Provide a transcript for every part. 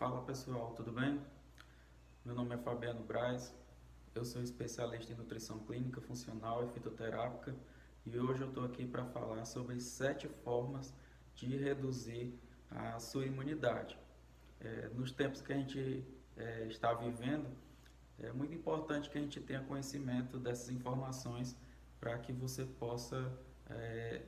Fala pessoal, tudo bem? Meu nome é Fabiano Braz, eu sou especialista em nutrição clínica, funcional e fitoterápica e hoje eu estou aqui para falar sobre sete formas de reduzir a sua imunidade. É, nos tempos que a gente é, está vivendo, é muito importante que a gente tenha conhecimento dessas informações para que você possa é,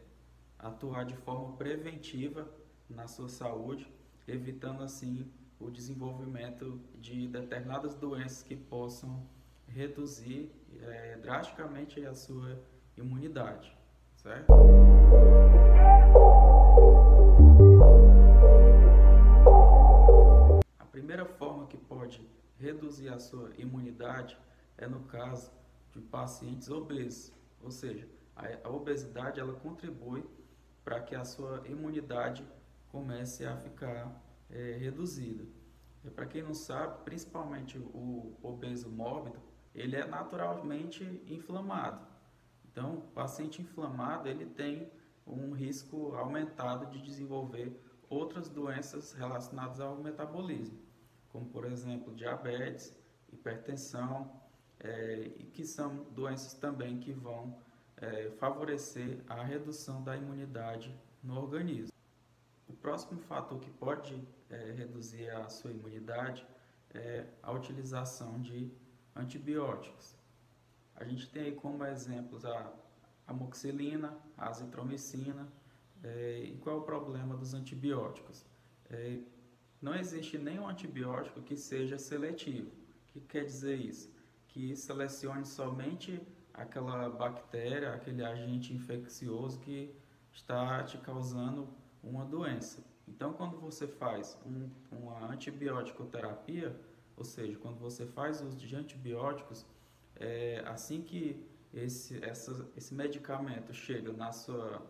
atuar de forma preventiva na sua saúde, evitando assim o desenvolvimento de determinadas doenças que possam reduzir é, drasticamente a sua imunidade, certo? A primeira forma que pode reduzir a sua imunidade é no caso de pacientes obesos, ou seja, a, obesidade ela contribui para que a sua imunidade comece a ficar é, reduzida. Para quem não sabe, principalmente o obeso mórbido, ele é naturalmente inflamado. Então, o paciente inflamado ele tem um risco aumentado de desenvolver outras doenças relacionadas ao metabolismo, como por exemplo diabetes, hipertensão, é, que são doenças também que vão é, favorecer a redução da imunidade no organismo. O próximo fator que pode é, reduzir a sua imunidade é a utilização de antibióticos. A gente tem aí como exemplos a amoxicilina, a azitromicina. É, e qual é o problema dos antibióticos? É, não existe nenhum antibiótico que seja seletivo. O que quer dizer isso? Que selecione somente aquela bactéria, aquele agente infeccioso que está te causando uma doença. Então, quando você faz um, uma antibiótico terapia, ou seja, quando você faz uso de antibióticos, é, assim que esse, essa, esse medicamento chega na sua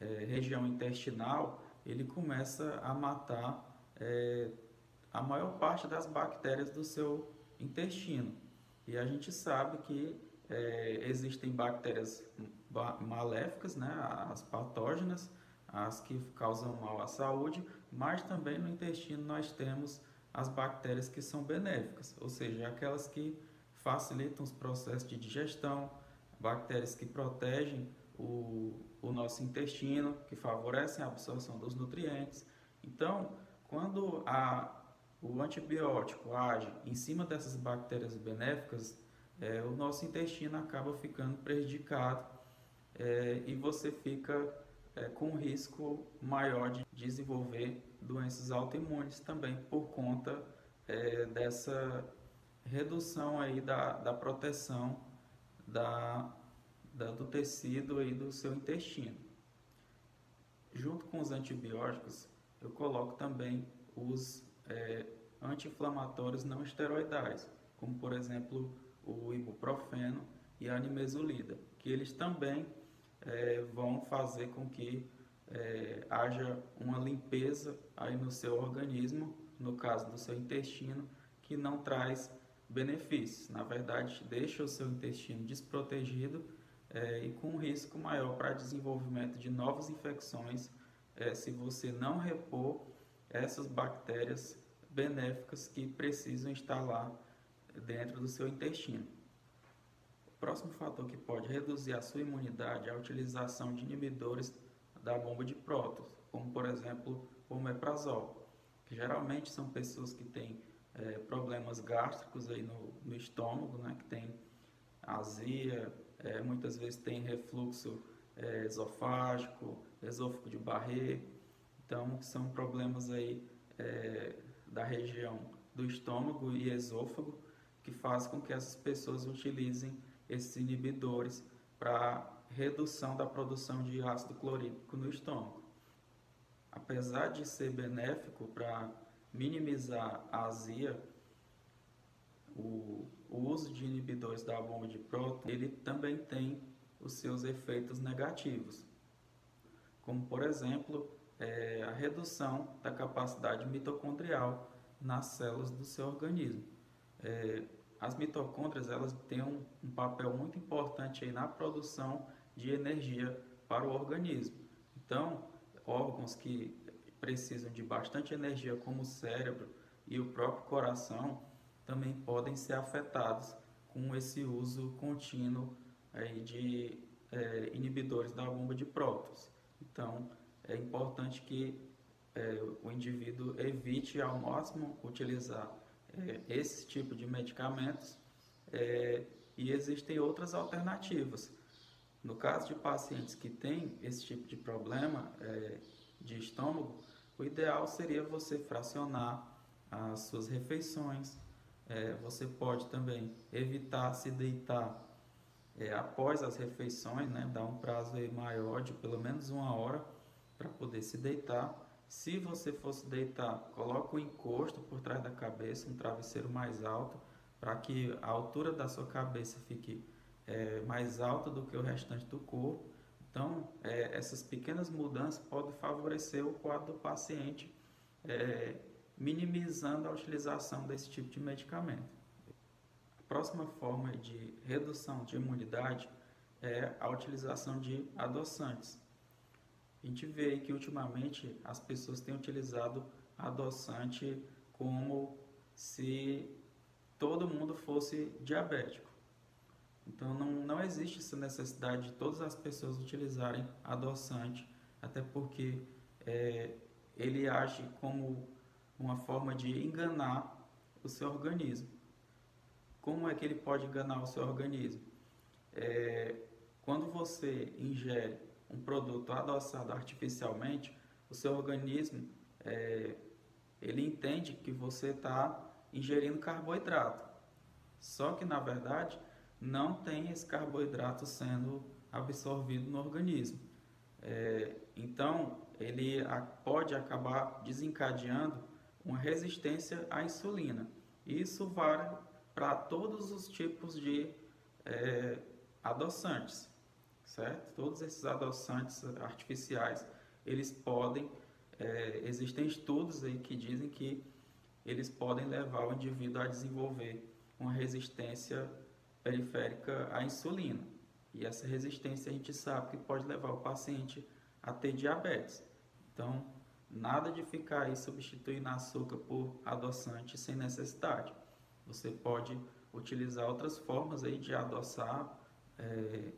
é, região intestinal, ele começa a matar é, a maior parte das bactérias do seu intestino. E a gente sabe que é, existem bactérias maléficas, né, as patógenas, as que causam mal à saúde, mas também no intestino nós temos as bactérias que são benéficas, ou seja, aquelas que facilitam os processos de digestão, bactérias que protegem o, o nosso intestino, que favorecem a absorção dos nutrientes. Então, quando a, o antibiótico age em cima dessas bactérias benéficas, é, o nosso intestino acaba ficando prejudicado é, e você fica é, com risco maior de desenvolver doenças autoimunes também por conta é, dessa redução aí da, da proteção da, da, do tecido aí do seu intestino. Junto com os antibióticos, eu coloco também os é, anti-inflamatórios não esteroidais, como por exemplo o ibuprofeno e a nimesulida, que eles também é, vão fazer com que é, haja uma limpeza aí no seu organismo, no caso do seu intestino, que não traz benefícios. Na verdade, deixa o seu intestino desprotegido é, e com um risco maior para desenvolvimento de novas infecções é, se você não repor essas bactérias benéficas que precisam estar lá dentro do seu intestino. Próximo fator que pode reduzir a sua imunidade é a utilização de inibidores da bomba de prótons, como por exemplo o omeprazol, que geralmente são pessoas que têm é, problemas gástricos aí no, no, estômago, né, que tem azia, é, muitas vezes tem refluxo é, esofágico, esôfago de Barré, então são problemas aí é, da região do estômago e esôfago que faz com que essas pessoas utilizem esses inibidores para redução da produção de ácido clorídrico no estômago. Apesar de ser benéfico para minimizar a azia, o, uso de inibidores da bomba de próton, ele também tem os seus efeitos negativos, como por exemplo é, a redução da capacidade mitocondrial nas células do seu organismo. É, as mitocôndrias elas têm um, um, papel muito importante aí na produção de energia para o organismo. Então, órgãos que precisam de bastante energia, como o cérebro, e o próprio coração também podem ser afetados com esse uso contínuo aí de é, inibidores da bomba de prótons. Então, é importante que é, o indivíduo evite ao máximo utilizar é, esse tipo de medicamentos é, e existem outras alternativas. No caso de pacientes que têm esse tipo de problema é, de estômago, o ideal seria você fracionar as suas refeições. É, você pode também evitar se deitar é, após as refeições, né, dar um prazo maior de pelo menos uma hora para poder se deitar. Se você fosse deitar, coloque o encosto por trás da cabeça, um travesseiro mais alto, para que a altura da sua cabeça fique é, mais alta do que o restante do corpo. Então, é, essas pequenas mudanças podem favorecer o quadro do paciente, é, minimizando a utilização desse tipo de medicamento. A próxima forma de redução de imunidade é a utilização de adoçantes. A gente vê que ultimamente as pessoas têm utilizado adoçante como se todo mundo fosse diabético. Então não, não existe essa necessidade de todas as pessoas utilizarem adoçante, até porque é, ele age como uma forma de enganar o seu organismo. Como é que ele pode enganar o seu organismo? É, quando você ingere um produto adoçado artificialmente, o seu organismo é, ele entende que você está ingerindo carboidrato. Só que na verdade não tem esse carboidrato sendo absorvido no organismo. É, então ele pode acabar desencadeando uma resistência à insulina. Isso vale para todos os tipos de é, adoçantes certo? Todos esses adoçantes artificiais, eles podem, é, existem estudos aí que dizem que eles podem levar o indivíduo a desenvolver uma resistência periférica à insulina. E essa resistência a gente sabe que pode levar o paciente a ter diabetes. Então, nada de ficar aí substituindo açúcar por adoçante sem necessidade. Você pode utilizar outras formas aí de adoçar é,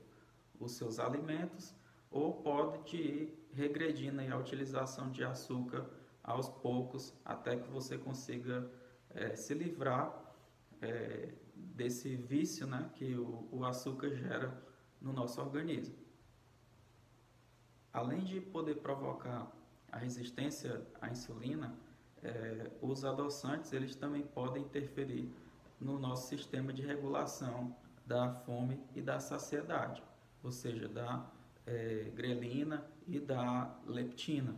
os seus alimentos ou pode ir regredindo a utilização de açúcar aos poucos até que você consiga é, se livrar é, desse vício né, que o, o açúcar gera no nosso organismo. Além de poder provocar a resistência à insulina, é, os adoçantes eles também podem interferir no nosso sistema de regulação da fome e da saciedade ou seja, da é, grelina e da leptina.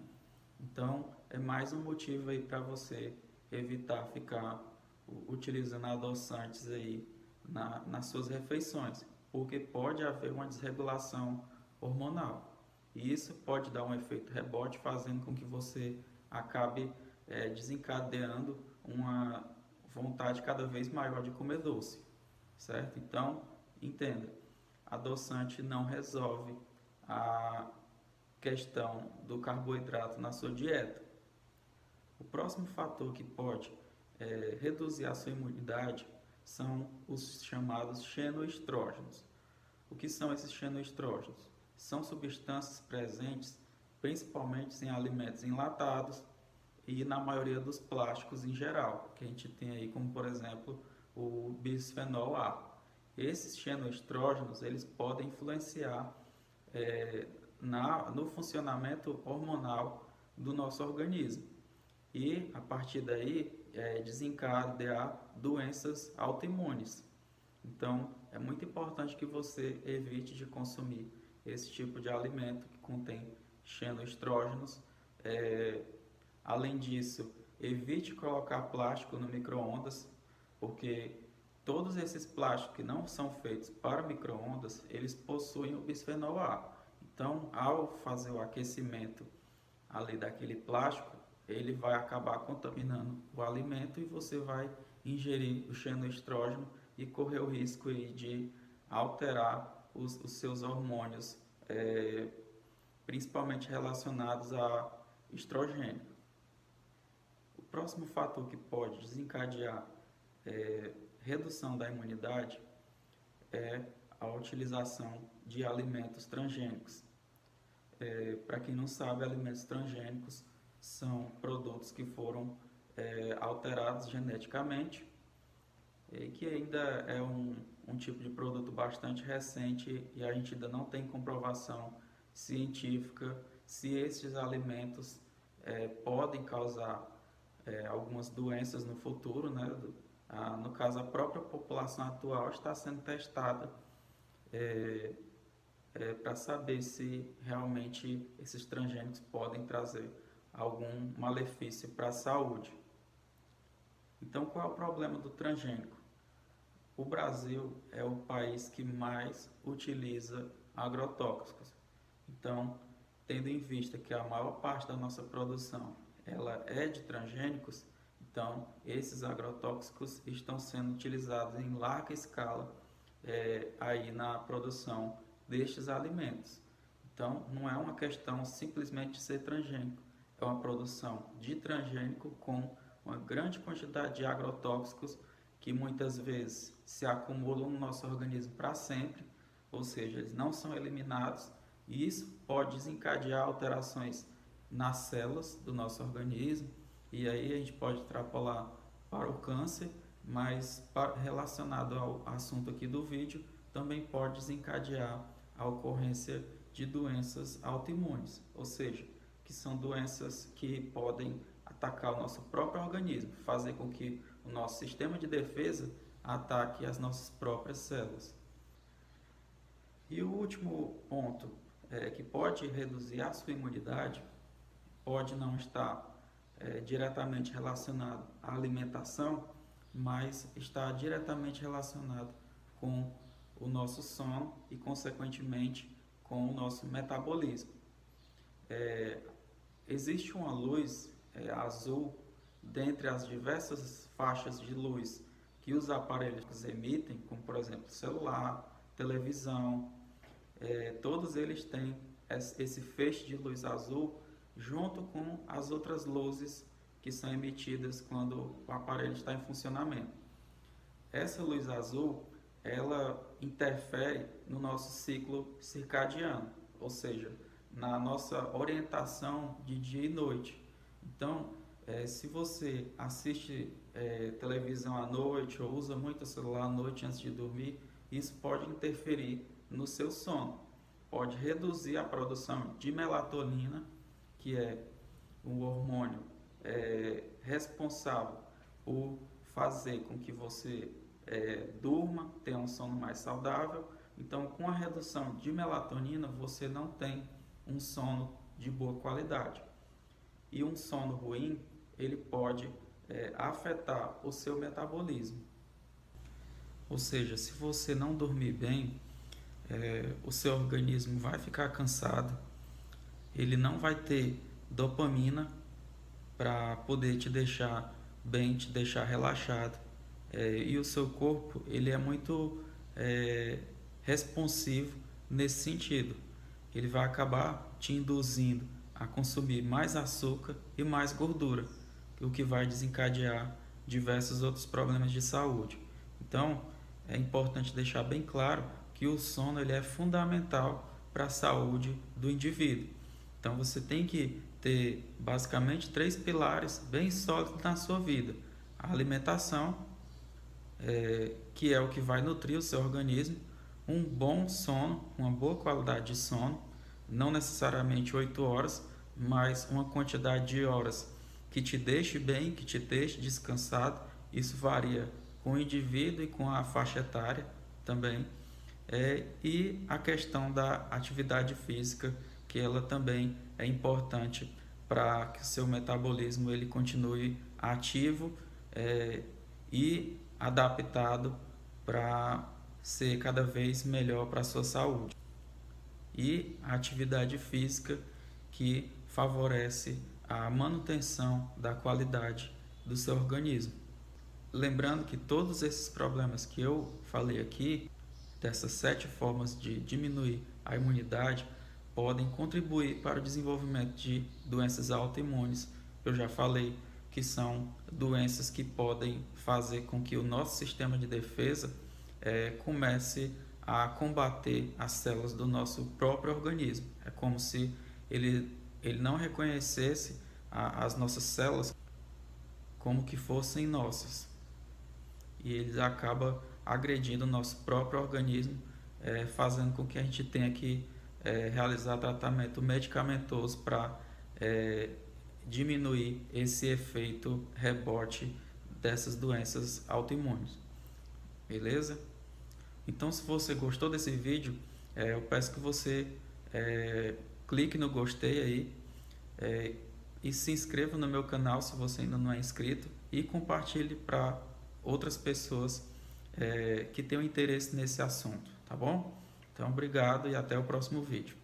Então, é mais um motivo aí para você evitar ficar utilizando adoçantes aí na, nas suas refeições, porque pode haver uma desregulação hormonal. E isso pode dar um efeito rebote, fazendo com que você acabe é, desencadeando uma vontade cada vez maior de comer doce, certo? Então, entenda, adoçante não resolve a questão do carboidrato na sua dieta. O próximo fator que pode é, reduzir a sua imunidade são os chamados xenoestrógenos. O que são esses xenoestrógenos? São substâncias presentes principalmente em alimentos enlatados e na maioria dos plásticos em geral, que a gente tem aí como por exemplo o bisfenol A. Esses xenoestrógenos eles podem influenciar é, na, no funcionamento hormonal do nosso organismo e a partir daí é, desencadear doenças autoimunes. Então é muito importante que você evite de consumir esse tipo de alimento que contém xenoestrógenos. É, além disso, evite colocar plástico no micro-ondas, porque Todos esses plásticos que não são feitos para microondas, eles possuem o bisfenol A. Então, ao fazer o aquecimento ali daquele plástico, ele vai acabar contaminando o alimento e você vai ingerir o xenoestrógeno e correr o risco de alterar os, os seus hormônios, é, principalmente relacionados a estrogênio. próximo fator que pode desencadear é, redução da imunidade é a utilização de alimentos transgênicos. É, Para quem não sabe, alimentos transgênicos são produtos que foram é, alterados geneticamente e que ainda é um, um tipo de produto bastante recente e a gente ainda não tem comprovação científica se esses alimentos é, podem causar é, algumas doenças no futuro, né? Ah, no caso, a própria população atual está sendo testada é, é, para saber se realmente esses transgênicos podem trazer algum malefício para a saúde. Então, qual é o problema do transgênico? O Brasil é o país que mais utiliza agrotóxicos. Então, tendo em vista que a maior parte da nossa produção ela é de transgênicos, então esses agrotóxicos estão sendo utilizados em larga escala é, aí na produção destes alimentos. Então, não é uma questão simplesmente de ser transgênico, é uma produção de transgênico com uma grande quantidade de agrotóxicos que muitas vezes se acumulam no nosso organismo para sempre, ou seja, eles não são eliminados, e isso pode desencadear alterações nas células do nosso organismo, e aí a gente pode extrapolar para o câncer, mas relacionado ao assunto aqui do vídeo, também pode desencadear a ocorrência de doenças autoimunes, ou seja, que são doenças que podem atacar o nosso próprio organismo, fazer com que o nosso sistema de defesa ataque as nossas próprias células. E o último ponto é, que pode reduzir a sua imunidade pode não estar é, diretamente relacionado à alimentação, mas está diretamente relacionado com o nosso sono e, consequentemente, com o nosso metabolismo. É, existe uma luz é, azul dentre as diversas faixas de luz que os aparelhos emitem, como por exemplo celular, televisão, é, todos eles têm esse feixe de luz azul junto com as outras luzes que são emitidas quando o aparelho está em funcionamento. Essa luz azul, ela interfere no nosso ciclo circadiano, ou seja, na nossa orientação de dia e noite. Então, é, se você assiste é, televisão à noite ou usa muito o celular à noite antes de dormir, isso pode interferir no seu sono. Pode reduzir a produção de melatonina, que é um hormônio é, responsável por fazer com que você é, durma, tenha um sono mais saudável. Então, com a redução de melatonina, você não tem um sono de boa qualidade. E um sono ruim ele pode é, afetar o seu metabolismo. Ou seja, se você não dormir bem, é, o seu organismo vai ficar cansado, ele não vai ter dopamina para poder te deixar bem, te deixar relaxado. É, e o seu corpo ele é muito é, responsivo nesse sentido. Ele vai acabar te induzindo a consumir mais açúcar e mais gordura o que vai desencadear diversos outros problemas de saúde. Então, é importante deixar bem claro que o sono ele é fundamental para a saúde do indivíduo. Então, você tem que ter basicamente três pilares bem sólidos na sua vida: a alimentação, é, que é o que vai nutrir o seu organismo, um bom sono, uma boa qualidade de sono, não necessariamente 8 horas, mas uma quantidade de horas que te deixe bem, que te deixe descansado. Isso varia com o indivíduo e com a faixa etária também. É, e a questão da atividade física, que ela também é importante para que seu metabolismo ele continue ativo é, e adaptado para ser cada vez melhor para a sua saúde. E a atividade física que favorece a manutenção da qualidade do seu organismo. Lembrando que todos esses problemas que eu falei aqui, dessas sete formas de diminuir a imunidade, podem contribuir para o desenvolvimento de doenças autoimunes. Eu já falei que são doenças que podem fazer com que o nosso sistema de defesa é, comece a combater as células do nosso próprio organismo. É como se ele, ele não reconhecesse a, as nossas células como que fossem nossas. E ele acaba agredindo o nosso próprio organismo, é, fazendo com que a gente tenha que é, realizar tratamento medicamentoso para é, diminuir esse efeito rebote dessas doenças autoimunes. Beleza? Então, se você gostou desse vídeo, é, eu peço que você é, clique no gostei aí é, e se inscreva no meu canal se você ainda não é inscrito e compartilhe para outras pessoas é, que tenham interesse nesse assunto, tá bom? Então, obrigado e até o próximo vídeo.